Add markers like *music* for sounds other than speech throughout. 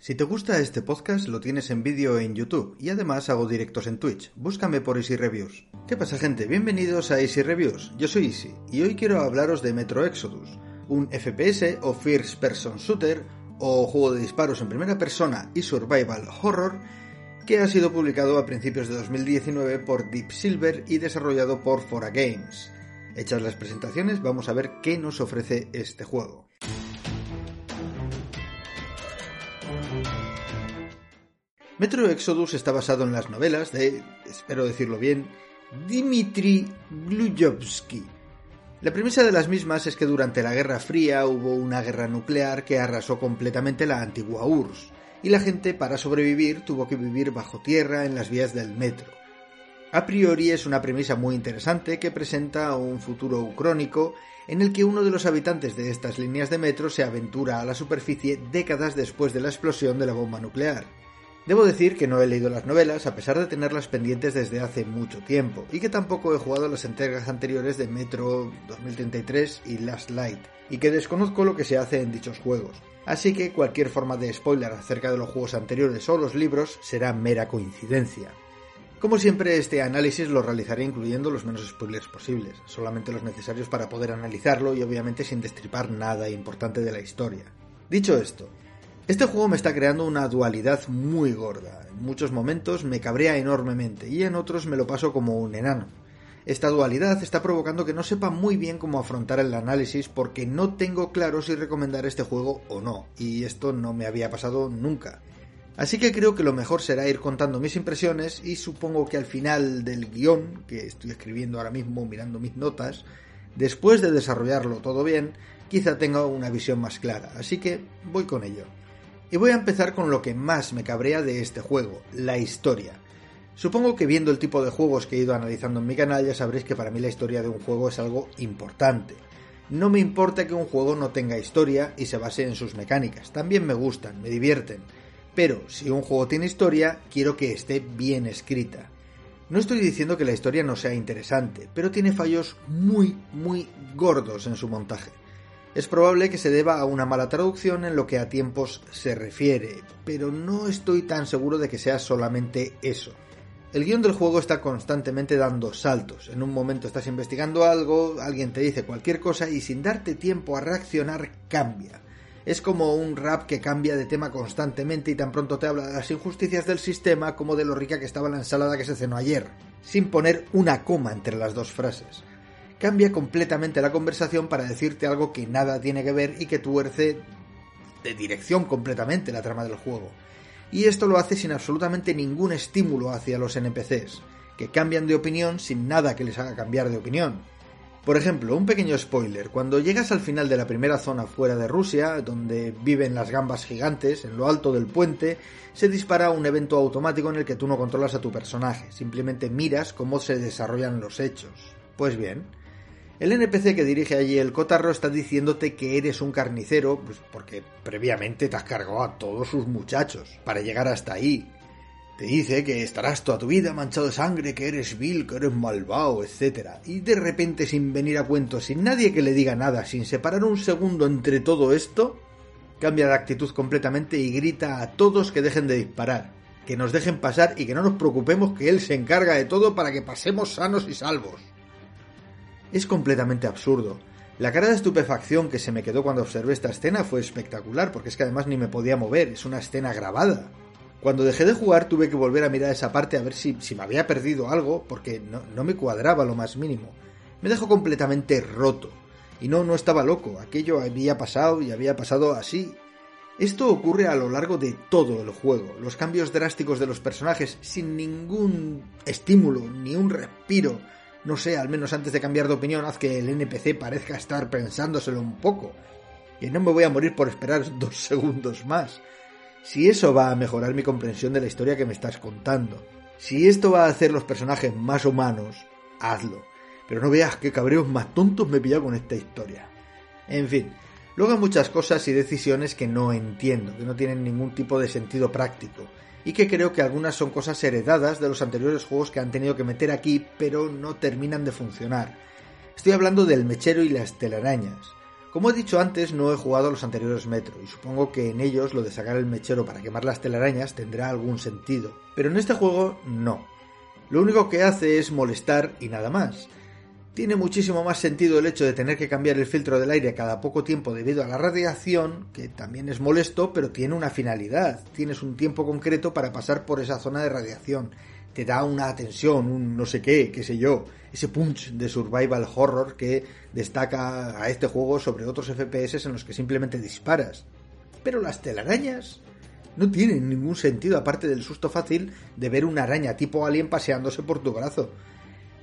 Si te gusta este podcast, lo tienes en vídeo en YouTube y además hago directos en Twitch. Búscame por Easy Reviews. ¿Qué pasa, gente? Bienvenidos a Easy Reviews. Yo soy Easy y hoy quiero hablaros de Metro Exodus, un FPS o First Person Shooter o juego de disparos en primera persona y survival horror que ha sido publicado a principios de 2019 por Deep Silver y desarrollado por Fora Games. Hechas las presentaciones, vamos a ver qué nos ofrece este juego. Metro Exodus está basado en las novelas de, espero decirlo bien, Dmitry Gluyovsky. La premisa de las mismas es que durante la Guerra Fría hubo una guerra nuclear que arrasó completamente la antigua URSS, y la gente para sobrevivir tuvo que vivir bajo tierra en las vías del metro. A priori es una premisa muy interesante que presenta un futuro ucrónico en el que uno de los habitantes de estas líneas de metro se aventura a la superficie décadas después de la explosión de la bomba nuclear. Debo decir que no he leído las novelas a pesar de tenerlas pendientes desde hace mucho tiempo y que tampoco he jugado las entregas anteriores de Metro 2033 y Last Light y que desconozco lo que se hace en dichos juegos. Así que cualquier forma de spoiler acerca de los juegos anteriores o los libros será mera coincidencia. Como siempre, este análisis lo realizaré incluyendo los menos spoilers posibles, solamente los necesarios para poder analizarlo y obviamente sin destripar nada importante de la historia. Dicho esto, este juego me está creando una dualidad muy gorda. En muchos momentos me cabrea enormemente y en otros me lo paso como un enano. Esta dualidad está provocando que no sepa muy bien cómo afrontar el análisis porque no tengo claro si recomendar este juego o no, y esto no me había pasado nunca. Así que creo que lo mejor será ir contando mis impresiones y supongo que al final del guion, que estoy escribiendo ahora mismo mirando mis notas, después de desarrollarlo todo bien, quizá tenga una visión más clara, así que voy con ello. Y voy a empezar con lo que más me cabrea de este juego, la historia. Supongo que viendo el tipo de juegos que he ido analizando en mi canal ya sabréis que para mí la historia de un juego es algo importante. No me importa que un juego no tenga historia y se base en sus mecánicas, también me gustan, me divierten. Pero si un juego tiene historia, quiero que esté bien escrita. No estoy diciendo que la historia no sea interesante, pero tiene fallos muy, muy gordos en su montaje. Es probable que se deba a una mala traducción en lo que a tiempos se refiere, pero no estoy tan seguro de que sea solamente eso. El guion del juego está constantemente dando saltos. En un momento estás investigando algo, alguien te dice cualquier cosa y sin darte tiempo a reaccionar cambia. Es como un rap que cambia de tema constantemente y tan pronto te habla de las injusticias del sistema como de lo rica que estaba la ensalada que se cenó ayer, sin poner una coma entre las dos frases cambia completamente la conversación para decirte algo que nada tiene que ver y que tuerce de dirección completamente la trama del juego. Y esto lo hace sin absolutamente ningún estímulo hacia los NPCs, que cambian de opinión sin nada que les haga cambiar de opinión. Por ejemplo, un pequeño spoiler, cuando llegas al final de la primera zona fuera de Rusia, donde viven las gambas gigantes, en lo alto del puente, se dispara un evento automático en el que tú no controlas a tu personaje, simplemente miras cómo se desarrollan los hechos. Pues bien, el NPC que dirige allí el cotarro está diciéndote que eres un carnicero, pues porque previamente te has cargado a todos sus muchachos para llegar hasta ahí. Te dice que estarás toda tu vida manchado de sangre, que eres vil, que eres malvado, etc. Y de repente, sin venir a cuento, sin nadie que le diga nada, sin separar un segundo entre todo esto, cambia de actitud completamente y grita a todos que dejen de disparar, que nos dejen pasar y que no nos preocupemos que él se encarga de todo para que pasemos sanos y salvos. Es completamente absurdo. La cara de estupefacción que se me quedó cuando observé esta escena fue espectacular, porque es que además ni me podía mover, es una escena grabada. Cuando dejé de jugar tuve que volver a mirar esa parte a ver si, me había perdido algo, porque no, no me cuadraba lo más mínimo. Me dejó completamente roto. Y no, no estaba loco, aquello había pasado y había pasado así. Esto ocurre a lo largo de todo el juego, los cambios drásticos de los personajes sin ningún estímulo, ni un respiro, no sé, al menos antes de cambiar de opinión, haz que el NPC parezca estar pensándoselo un poco. Y no me voy a morir por esperar *laughs* dos segundos más. Si eso va a mejorar mi comprensión de la historia que me estás contando, si esto va a hacer los personajes más humanos, hazlo. Pero no veas qué cabreos más tontos me he pillado con esta historia. En fin, luego hay muchas cosas y decisiones que no entiendo, que no tienen ningún tipo de sentido práctico, y que creo que algunas son cosas heredadas de los anteriores juegos que han tenido que meter aquí, pero no terminan de funcionar. Estoy hablando del mechero y las telarañas. Como he dicho antes, no he jugado a los anteriores Metro, y supongo que en ellos lo de sacar el mechero para quemar las telarañas tendrá algún sentido. Pero en este juego no. Lo único que hace es molestar y nada más. Tiene muchísimo más sentido el hecho de tener que cambiar el filtro del aire cada poco tiempo debido a la radiación, que también es molesto, pero tiene una finalidad. Tienes un tiempo concreto para pasar por esa zona de radiación. Te da una tensión, un no sé qué, qué sé yo, ese punch de survival horror que destaca a este juego sobre otros FPS en los que simplemente disparas. Pero las telarañas no tienen ningún sentido aparte del susto fácil de ver una araña tipo alien paseándose por tu brazo.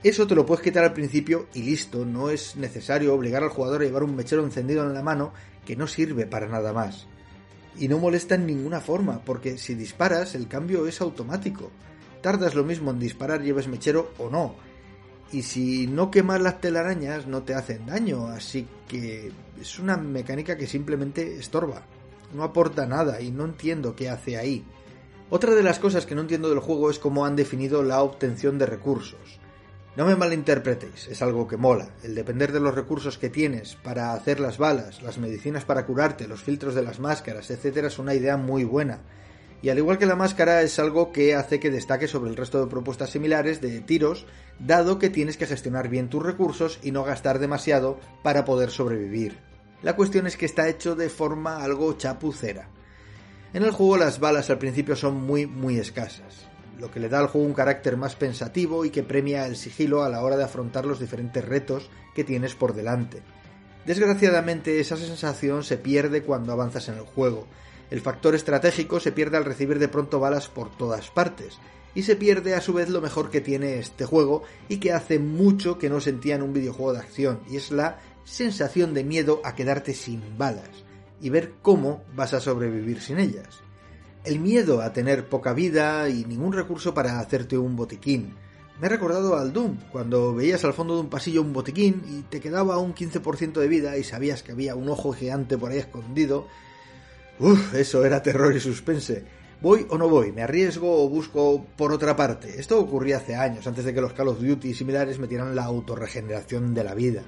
Eso te lo puedes quitar al principio y listo, no es necesario obligar al jugador a llevar un mechero encendido en la mano que no sirve para nada más. Y no molesta en ninguna forma, porque si disparas el cambio es automático. Tardas lo mismo en disparar lleves mechero o no. Y si no quemas las telarañas no te hacen daño, así que es una mecánica que simplemente estorba. No aporta nada y no entiendo qué hace ahí. Otra de las cosas que no entiendo del juego es cómo han definido la obtención de recursos. No me malinterpretéis, es algo que mola. El depender de los recursos que tienes para hacer las balas, las medicinas para curarte, los filtros de las máscaras, etc. es una idea muy buena. Y al igual que la máscara es algo que hace que destaque sobre el resto de propuestas similares de tiros, dado que tienes que gestionar bien tus recursos y no gastar demasiado para poder sobrevivir. La cuestión es que está hecho de forma algo chapucera. En el juego las balas al principio son muy muy escasas lo que le da al juego un carácter más pensativo y que premia el sigilo a la hora de afrontar los diferentes retos que tienes por delante. Desgraciadamente esa sensación se pierde cuando avanzas en el juego. El factor estratégico se pierde al recibir de pronto balas por todas partes, y se pierde a su vez lo mejor que tiene este juego y que hace mucho que no sentía en un videojuego de acción, y es la sensación de miedo a quedarte sin balas y ver cómo vas a sobrevivir sin ellas el miedo a tener poca vida y ningún recurso para hacerte un botiquín. Me ha recordado al Doom, cuando veías al fondo de un pasillo un botiquín y te quedaba un 15% de vida y sabías que había un ojo gigante por ahí escondido. Uf, eso era terror y suspense. ¿Voy o no voy? ¿Me arriesgo o busco por otra parte? Esto ocurría hace años, antes de que los Call of Duty y similares metieran la autorregeneración de la vida.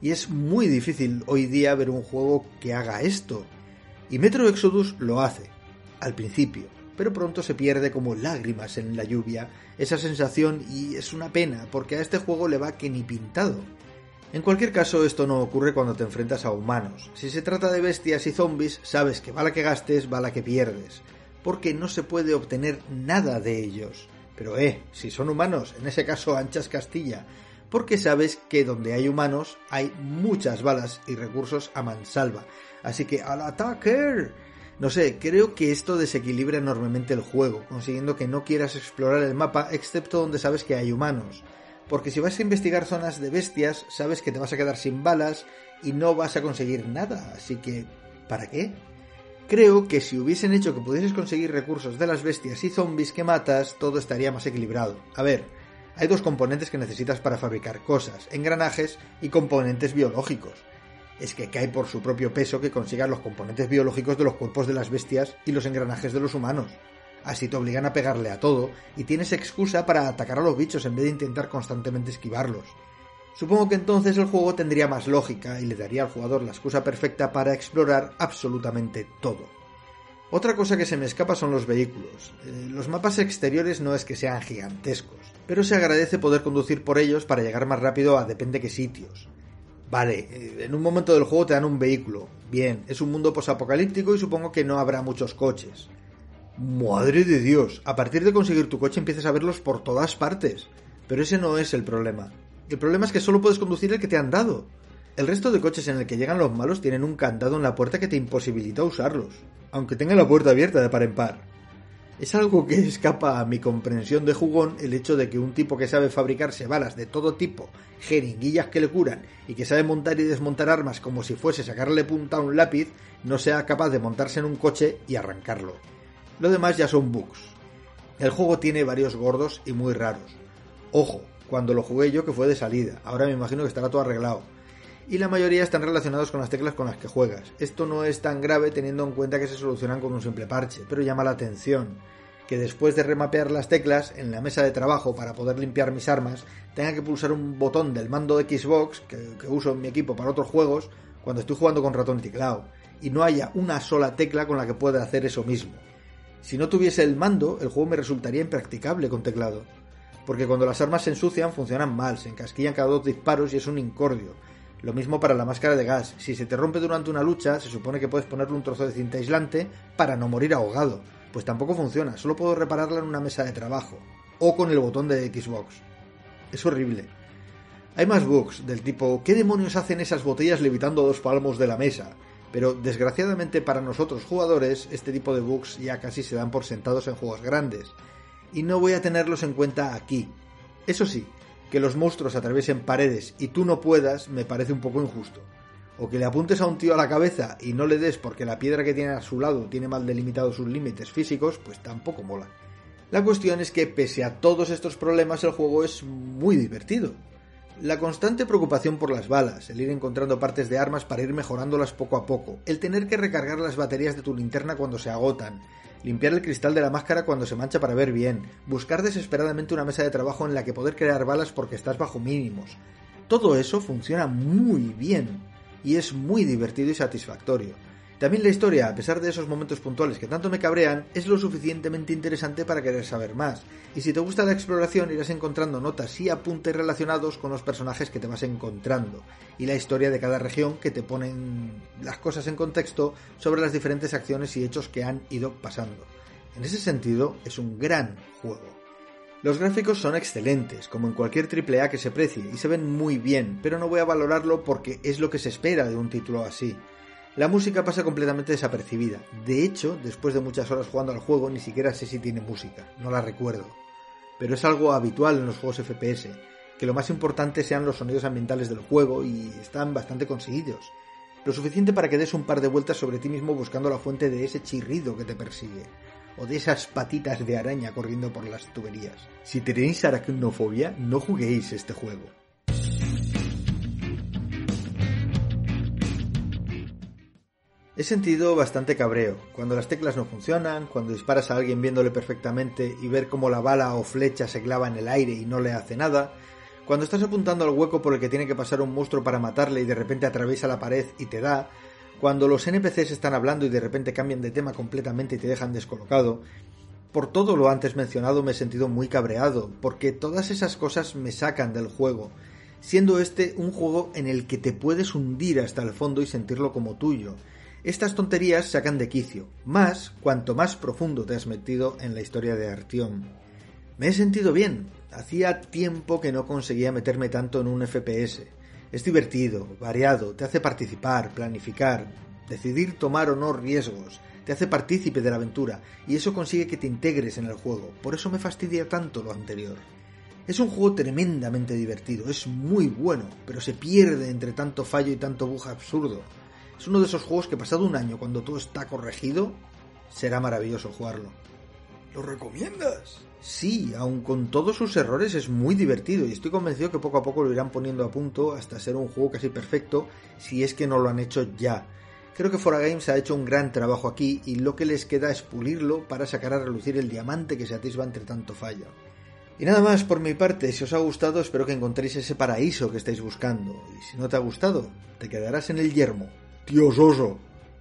Y es muy difícil hoy día ver un juego que haga esto. Y Metro Exodus lo hace al principio, pero pronto se pierde como lágrimas en la lluvia esa sensación y es una pena porque a este juego le va que ni pintado. En cualquier caso, esto no ocurre cuando te enfrentas a humanos. Si se trata de bestias y zombies, sabes que bala que gastes, bala que pierdes, porque no se puede obtener nada de ellos. Pero eh, si son humanos, en ese caso anchas Castilla, porque sabes que donde hay humanos hay muchas balas y recursos a mansalva. Así que al ataque no sé, creo que esto desequilibra enormemente el juego, consiguiendo que no quieras explorar el mapa excepto donde sabes que hay humanos. Porque si vas a investigar zonas de bestias, sabes que te vas a quedar sin balas y no vas a conseguir nada, así que ¿para qué? Creo que si hubiesen hecho que pudieses conseguir recursos de las bestias y zombies que matas, todo estaría más equilibrado. A ver, hay dos componentes que necesitas para fabricar cosas, engranajes y componentes biológicos es que cae por su propio peso que consigas los componentes biológicos de los cuerpos de las bestias y los engranajes de los humanos. Así te obligan a pegarle a todo y tienes excusa para atacar a los bichos en vez de intentar constantemente esquivarlos. Supongo que entonces el juego tendría más lógica y le daría al jugador la excusa perfecta para explorar absolutamente todo. Otra cosa que se me escapa son los vehículos. Eh, los mapas exteriores no es que sean gigantescos, pero se agradece poder conducir por ellos para llegar más rápido a depende qué sitios. Vale, eh, en un momento del juego te dan un vehículo. Bien, es un mundo posapocalíptico y supongo que no habrá muchos coches. Madre de Dios, a partir de conseguir tu coche empiezas a verlos por todas partes. Pero ese no es el problema. El problema es que solo puedes conducir el que te han dado. El resto de coches en el que llegan los malos tienen un candado en la puerta que te imposibilita usarlos, aunque tengan la puerta abierta de par en par. Es algo que escapa a mi comprensión de jugón el hecho de que un tipo que sabe fabricarse balas de todo tipo, jeringuillas que le curan y que sabe montar y desmontar armas como si fuese sacarle punta a un lápiz, no sea capaz de montarse en un coche y arrancarlo. Lo demás ya son bugs. El juego tiene varios gordos y muy raros. Ojo, cuando lo jugué yo que fue de salida, ahora me imagino que estará todo arreglado. Y la mayoría están relacionados con las teclas con las que juegas. Esto no es tan grave teniendo en cuenta que se solucionan con un simple parche, pero llama la atención que después de remapear las teclas en la mesa de trabajo para poder limpiar mis armas, tenga que pulsar un botón del mando de Xbox, que, uso en mi equipo para otros juegos, cuando estoy jugando con ratón y teclado, y no haya una sola tecla con la que pueda hacer eso mismo. Si no tuviese el mando, el juego me resultaría impracticable con teclado, porque cuando las armas se ensucian funcionan mal, se encasquillan cada dos disparos y es un incordio. Lo mismo para la máscara de gas, si se te rompe durante una lucha, se supone que puedes ponerle un trozo de cinta aislante para no morir ahogado pues tampoco funciona, solo puedo repararla en una mesa de trabajo o con el botón de Xbox. Es horrible. Hay más bugs del tipo ¿qué demonios hacen esas botellas levitando dos palmos de la mesa? Pero desgraciadamente para nosotros jugadores este tipo de bugs ya casi se dan por sentados en juegos grandes y no voy a tenerlos en cuenta aquí. Eso sí, que los monstruos atraviesen paredes y tú no puedas me parece un poco injusto o que le apuntes a un tío a la cabeza y no le des porque la piedra que tiene a su lado tiene mal delimitados sus límites físicos, pues tampoco mola. La cuestión es que pese a todos estos problemas el juego es muy divertido. La constante preocupación por las balas, el ir encontrando partes de armas para ir mejorándolas poco a poco, el tener que recargar las baterías de tu linterna cuando se agotan, limpiar el cristal de la máscara cuando se mancha para ver bien, buscar desesperadamente una mesa de trabajo en la que poder crear balas porque estás bajo mínimos. Todo eso funciona muy bien y es muy divertido y satisfactorio. También la historia, a pesar de esos momentos puntuales que tanto me cabrean, es lo suficientemente interesante para querer saber más. Y si te gusta la exploración irás encontrando notas y apuntes relacionados con los personajes que te vas encontrando y la historia de cada región que te ponen las cosas en contexto sobre las diferentes acciones y hechos que han ido pasando. En ese sentido, es un gran juego. Los gráficos son excelentes, como en cualquier AAA que se precie, y se ven muy bien, pero no voy a valorarlo porque es lo que se espera de un título así. La música pasa completamente desapercibida. De hecho, después de muchas horas jugando al juego, ni siquiera sé si tiene música, no la recuerdo. Pero es algo habitual en los juegos FPS, que lo más importante sean los sonidos ambientales del juego y están bastante conseguidos. Lo suficiente para que des un par de vueltas sobre ti mismo buscando la fuente de ese chirrido que te persigue o de esas patitas de araña corriendo por las tuberías. Si tenéis aracnofobia, no juguéis este juego. He sentido bastante cabreo, cuando las teclas no funcionan, cuando disparas a alguien viéndole perfectamente y ver cómo la bala o flecha se clava en el aire y no le hace nada, cuando estás apuntando al hueco por el que tiene que pasar un monstruo para matarle y de repente atraviesa la pared y te da, cuando los NPCs están hablando y de repente cambian de tema completamente y te dejan descolocado, por todo lo antes mencionado me he sentido muy cabreado, porque todas esas cosas me sacan del juego, siendo este un juego en el que te puedes hundir hasta el fondo y sentirlo como tuyo. Estas tonterías sacan de quicio, más cuanto más profundo te has metido en la historia de Artyom. Me he sentido bien, hacía tiempo que no conseguía meterme tanto en un FPS. Es divertido, variado, te hace participar, planificar, decidir tomar o no riesgos, te hace partícipe de la aventura y eso consigue que te integres en el juego. Por eso me fastidia tanto lo anterior. Es un juego tremendamente divertido, es muy bueno, pero se pierde entre tanto fallo y tanto bug absurdo. Es uno de esos juegos que pasado un año, cuando todo está corregido, será maravilloso jugarlo. ¿Lo recomiendas? Sí, aun con todos sus errores es muy divertido y estoy convencido que poco a poco lo irán poniendo a punto hasta ser un juego casi perfecto si es que no lo han hecho ya. Creo que Fora Games ha hecho un gran trabajo aquí y lo que les queda es pulirlo para sacar a relucir el diamante que se atisba entre tanto fallo. Y nada más por mi parte, si os ha gustado espero que encontréis ese paraíso que estáis buscando y si no te ha gustado, te quedarás en el yermo. Dios oso.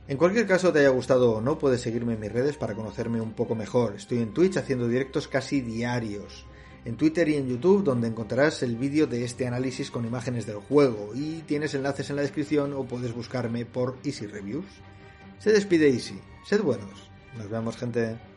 En cualquier caso, te haya gustado o no, puedes seguirme en mis redes para conocerme un poco mejor. Estoy en Twitch haciendo directos casi diarios. En Twitter y en YouTube, donde encontrarás el vídeo de este análisis con imágenes del juego. Y tienes enlaces en la descripción o puedes buscarme por Easy Reviews. Se despide Easy. Sed buenos. Nos vemos, gente.